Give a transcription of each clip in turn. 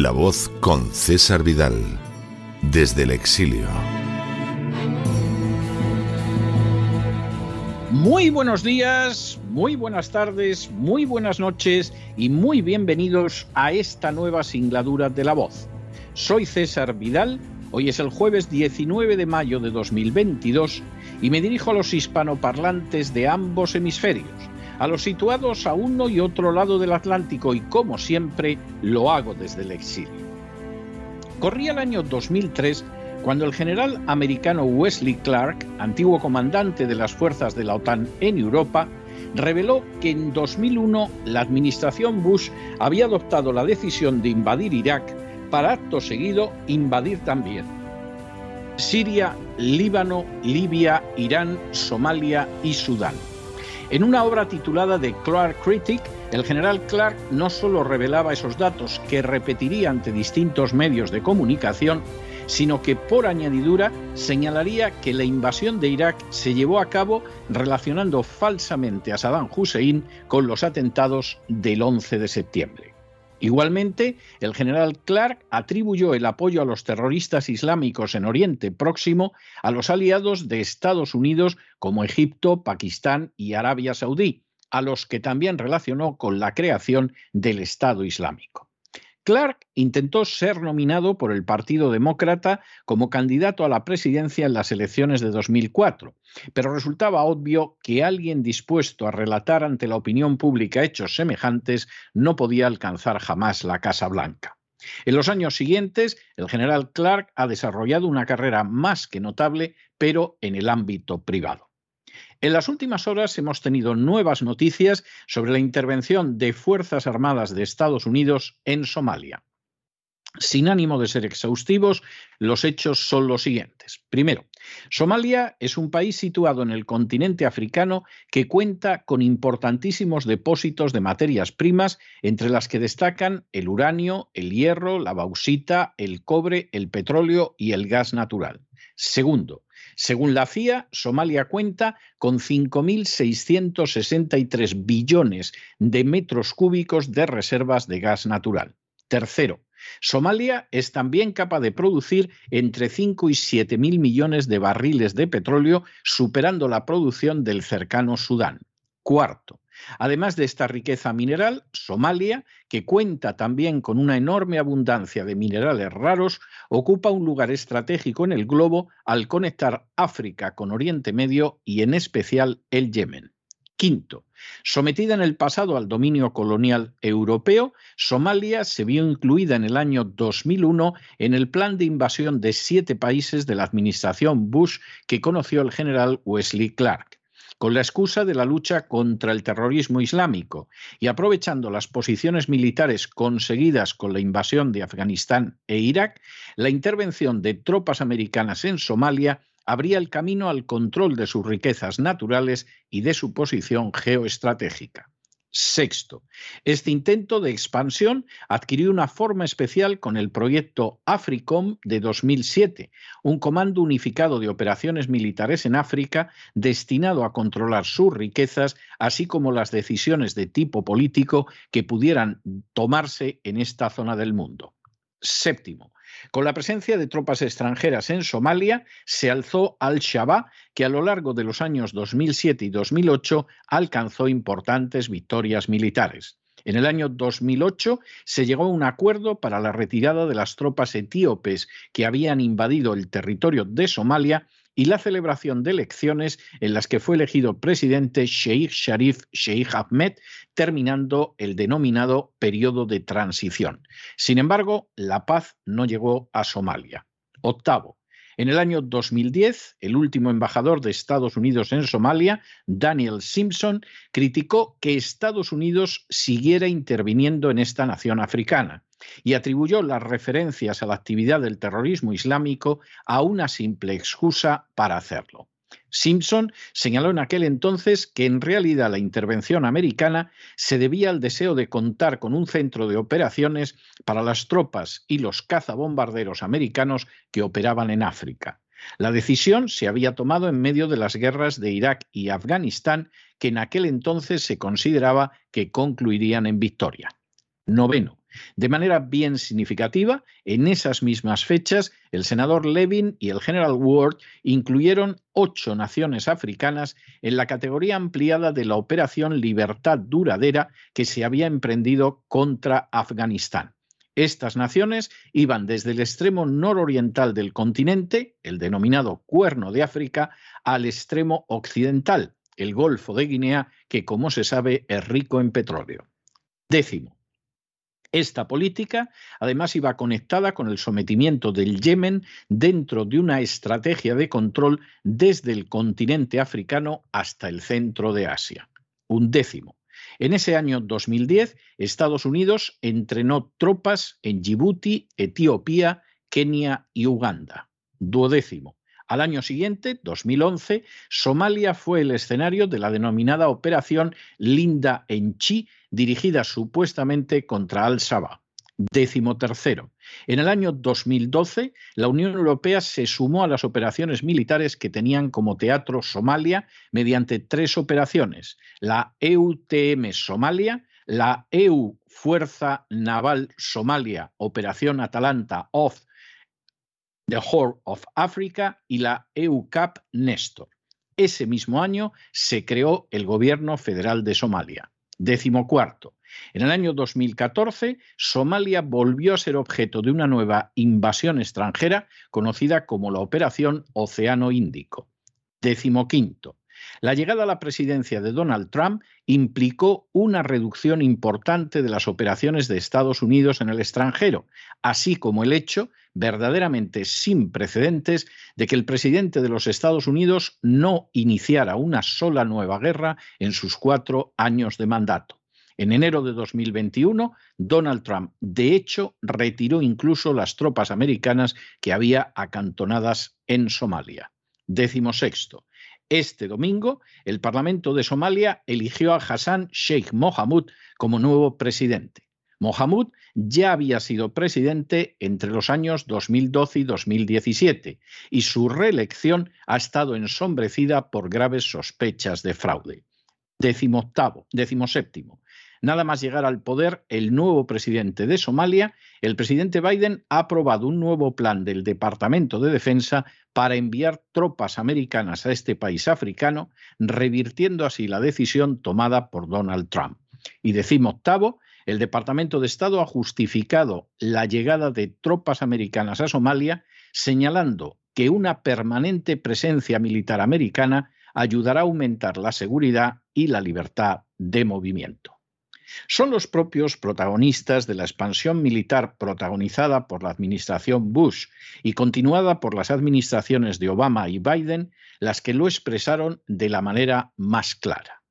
La voz con César Vidal, desde el exilio. Muy buenos días, muy buenas tardes, muy buenas noches y muy bienvenidos a esta nueva singladura de La voz. Soy César Vidal, hoy es el jueves 19 de mayo de 2022 y me dirijo a los hispanoparlantes de ambos hemisferios a los situados a uno y otro lado del Atlántico y como siempre lo hago desde el exilio. Corría el año 2003 cuando el general americano Wesley Clark, antiguo comandante de las fuerzas de la OTAN en Europa, reveló que en 2001 la administración Bush había adoptado la decisión de invadir Irak para acto seguido invadir también Siria, Líbano, Libia, Irán, Somalia y Sudán. En una obra titulada The Clark Critic, el general Clark no solo revelaba esos datos que repetiría ante distintos medios de comunicación, sino que por añadidura señalaría que la invasión de Irak se llevó a cabo relacionando falsamente a Saddam Hussein con los atentados del 11 de septiembre. Igualmente, el general Clark atribuyó el apoyo a los terroristas islámicos en Oriente Próximo a los aliados de Estados Unidos como Egipto, Pakistán y Arabia Saudí, a los que también relacionó con la creación del Estado Islámico. Clark intentó ser nominado por el Partido Demócrata como candidato a la presidencia en las elecciones de 2004, pero resultaba obvio que alguien dispuesto a relatar ante la opinión pública hechos semejantes no podía alcanzar jamás la Casa Blanca. En los años siguientes, el general Clark ha desarrollado una carrera más que notable, pero en el ámbito privado. En las últimas horas hemos tenido nuevas noticias sobre la intervención de Fuerzas Armadas de Estados Unidos en Somalia. Sin ánimo de ser exhaustivos, los hechos son los siguientes. Primero, Somalia es un país situado en el continente africano que cuenta con importantísimos depósitos de materias primas, entre las que destacan el uranio, el hierro, la bauxita, el cobre, el petróleo y el gas natural. Segundo, según la CIA, Somalia cuenta con 5.663 billones de metros cúbicos de reservas de gas natural. Tercero, Somalia es también capaz de producir entre 5 y 7 mil millones de barriles de petróleo, superando la producción del cercano Sudán. Cuarto, Además de esta riqueza mineral, Somalia, que cuenta también con una enorme abundancia de minerales raros, ocupa un lugar estratégico en el globo al conectar África con Oriente Medio y en especial el Yemen. Quinto, sometida en el pasado al dominio colonial europeo, Somalia se vio incluida en el año 2001 en el plan de invasión de siete países de la administración Bush que conoció el general Wesley Clark con la excusa de la lucha contra el terrorismo islámico y aprovechando las posiciones militares conseguidas con la invasión de Afganistán e Irak, la intervención de tropas americanas en Somalia abría el camino al control de sus riquezas naturales y de su posición geoestratégica. Sexto, este intento de expansión adquirió una forma especial con el proyecto AFRICOM de 2007, un comando unificado de operaciones militares en África destinado a controlar sus riquezas, así como las decisiones de tipo político que pudieran tomarse en esta zona del mundo. Séptimo, con la presencia de tropas extranjeras en Somalia, se alzó Al-Shabaab, que a lo largo de los años 2007 y 2008 alcanzó importantes victorias militares. En el año 2008 se llegó a un acuerdo para la retirada de las tropas etíopes que habían invadido el territorio de Somalia y la celebración de elecciones en las que fue elegido presidente Sheikh Sharif Sheikh Ahmed, terminando el denominado periodo de transición. Sin embargo, la paz no llegó a Somalia. Octavo, en el año 2010, el último embajador de Estados Unidos en Somalia, Daniel Simpson, criticó que Estados Unidos siguiera interviniendo en esta nación africana y atribuyó las referencias a la actividad del terrorismo islámico a una simple excusa para hacerlo. Simpson señaló en aquel entonces que en realidad la intervención americana se debía al deseo de contar con un centro de operaciones para las tropas y los cazabombarderos americanos que operaban en África. La decisión se había tomado en medio de las guerras de Irak y Afganistán, que en aquel entonces se consideraba que concluirían en victoria. Noveno. De manera bien significativa, en esas mismas fechas, el senador Levin y el general Ward incluyeron ocho naciones africanas en la categoría ampliada de la Operación Libertad Duradera que se había emprendido contra Afganistán. Estas naciones iban desde el extremo nororiental del continente, el denominado Cuerno de África, al extremo occidental, el Golfo de Guinea, que como se sabe es rico en petróleo. Décimo, esta política, además, iba conectada con el sometimiento del Yemen dentro de una estrategia de control desde el continente africano hasta el centro de Asia. Un décimo. En ese año 2010, Estados Unidos entrenó tropas en Djibouti, Etiopía, Kenia y Uganda. Duodécimo. Al año siguiente, 2011, Somalia fue el escenario de la denominada Operación Linda en Chi, dirigida supuestamente contra Al-Shabaab. Décimo tercero. En el año 2012, la Unión Europea se sumó a las operaciones militares que tenían como teatro Somalia mediante tres operaciones: la EUTM Somalia, la EU Fuerza Naval Somalia, Operación Atalanta of the Horn of Africa y la EUCAP Nestor. Ese mismo año se creó el Gobierno Federal de Somalia. Décimo cuarto. En el año 2014, Somalia volvió a ser objeto de una nueva invasión extranjera conocida como la Operación Océano Índico. Décimo quinto. La llegada a la presidencia de Donald Trump implicó una reducción importante de las operaciones de Estados Unidos en el extranjero, así como el hecho, verdaderamente sin precedentes, de que el presidente de los Estados Unidos no iniciara una sola nueva guerra en sus cuatro años de mandato. En enero de 2021, Donald Trump, de hecho, retiró incluso las tropas americanas que había acantonadas en Somalia. Décimo sexto. Este domingo, el Parlamento de Somalia eligió a Hassan Sheikh Mohamud como nuevo presidente. Mohamud ya había sido presidente entre los años 2012 y 2017 y su reelección ha estado ensombrecida por graves sospechas de fraude. Décimo octavo, décimo séptimo. Nada más llegar al poder el nuevo presidente de Somalia, el presidente Biden ha aprobado un nuevo plan del Departamento de Defensa para enviar tropas americanas a este país africano, revirtiendo así la decisión tomada por Donald Trump. Y decimo octavo, el Departamento de Estado ha justificado la llegada de tropas americanas a Somalia, señalando que una permanente presencia militar americana ayudará a aumentar la seguridad y la libertad de movimiento. Son los propios protagonistas de la expansión militar protagonizada por la administración Bush y continuada por las administraciones de Obama y Biden las que lo expresaron de la manera más clara.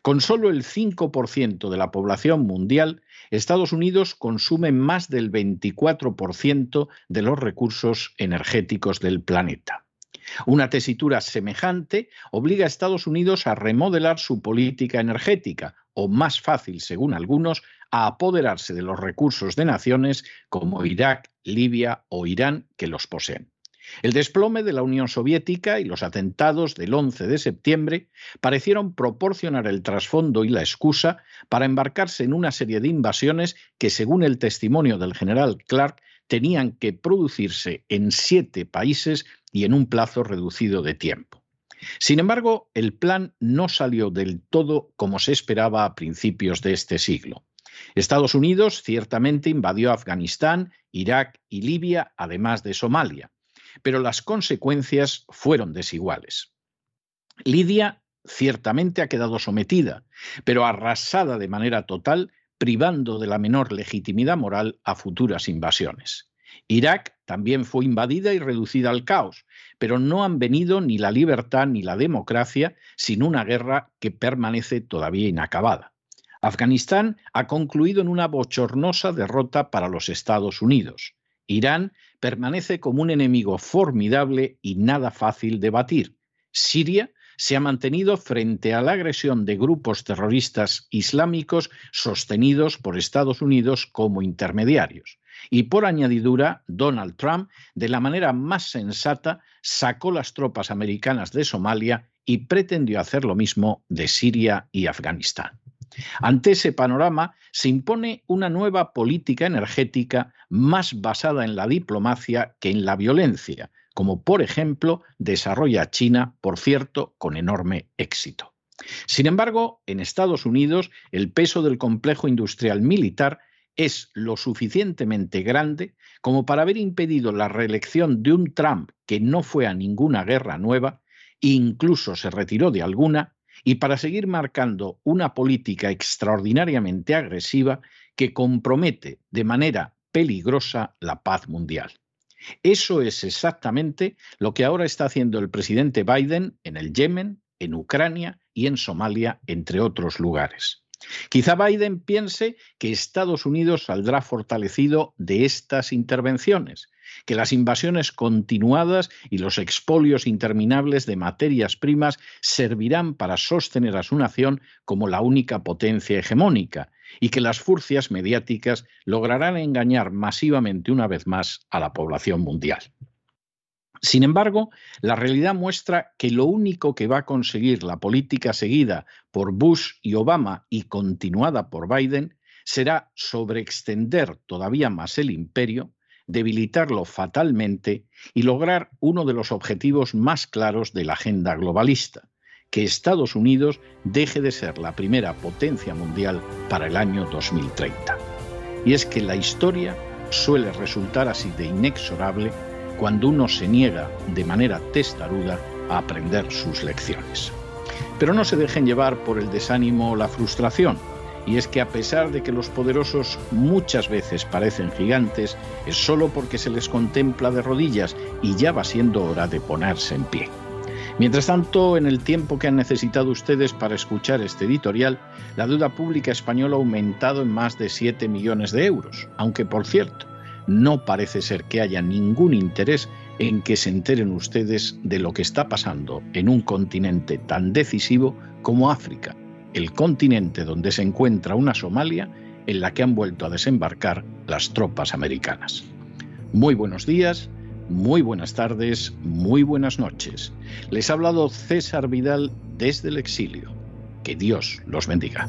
Con solo el 5% de la población mundial, Estados Unidos consume más del 24% de los recursos energéticos del planeta. Una tesitura semejante obliga a Estados Unidos a remodelar su política energética, o más fácil, según algunos, a apoderarse de los recursos de naciones como Irak, Libia o Irán que los poseen. El desplome de la Unión Soviética y los atentados del 11 de septiembre parecieron proporcionar el trasfondo y la excusa para embarcarse en una serie de invasiones que, según el testimonio del general Clark, tenían que producirse en siete países y en un plazo reducido de tiempo. Sin embargo, el plan no salió del todo como se esperaba a principios de este siglo. Estados Unidos ciertamente invadió Afganistán, Irak y Libia, además de Somalia, pero las consecuencias fueron desiguales. Lidia ciertamente ha quedado sometida, pero arrasada de manera total, privando de la menor legitimidad moral a futuras invasiones. Irak también fue invadida y reducida al caos, pero no han venido ni la libertad ni la democracia sin una guerra que permanece todavía inacabada. Afganistán ha concluido en una bochornosa derrota para los Estados Unidos. Irán permanece como un enemigo formidable y nada fácil de batir. Siria se ha mantenido frente a la agresión de grupos terroristas islámicos sostenidos por Estados Unidos como intermediarios. Y por añadidura, Donald Trump, de la manera más sensata, sacó las tropas americanas de Somalia y pretendió hacer lo mismo de Siria y Afganistán. Ante ese panorama se impone una nueva política energética más basada en la diplomacia que en la violencia, como por ejemplo desarrolla China, por cierto, con enorme éxito. Sin embargo, en Estados Unidos el peso del complejo industrial militar es lo suficientemente grande como para haber impedido la reelección de un Trump que no fue a ninguna guerra nueva, incluso se retiró de alguna, y para seguir marcando una política extraordinariamente agresiva que compromete de manera peligrosa la paz mundial. Eso es exactamente lo que ahora está haciendo el presidente Biden en el Yemen, en Ucrania y en Somalia, entre otros lugares. Quizá Biden piense que Estados Unidos saldrá fortalecido de estas intervenciones, que las invasiones continuadas y los expolios interminables de materias primas servirán para sostener a su nación como la única potencia hegemónica y que las furcias mediáticas lograrán engañar masivamente una vez más a la población mundial. Sin embargo, la realidad muestra que lo único que va a conseguir la política seguida por Bush y Obama y continuada por Biden será sobreextender todavía más el imperio, debilitarlo fatalmente y lograr uno de los objetivos más claros de la agenda globalista, que Estados Unidos deje de ser la primera potencia mundial para el año 2030. Y es que la historia suele resultar así de inexorable cuando uno se niega de manera testaruda a aprender sus lecciones. Pero no se dejen llevar por el desánimo o la frustración, y es que a pesar de que los poderosos muchas veces parecen gigantes, es solo porque se les contempla de rodillas y ya va siendo hora de ponerse en pie. Mientras tanto, en el tiempo que han necesitado ustedes para escuchar este editorial, la deuda pública española ha aumentado en más de 7 millones de euros, aunque por cierto, no parece ser que haya ningún interés en que se enteren ustedes de lo que está pasando en un continente tan decisivo como África, el continente donde se encuentra una Somalia en la que han vuelto a desembarcar las tropas americanas. Muy buenos días, muy buenas tardes, muy buenas noches. Les ha hablado César Vidal desde el exilio. Que Dios los bendiga.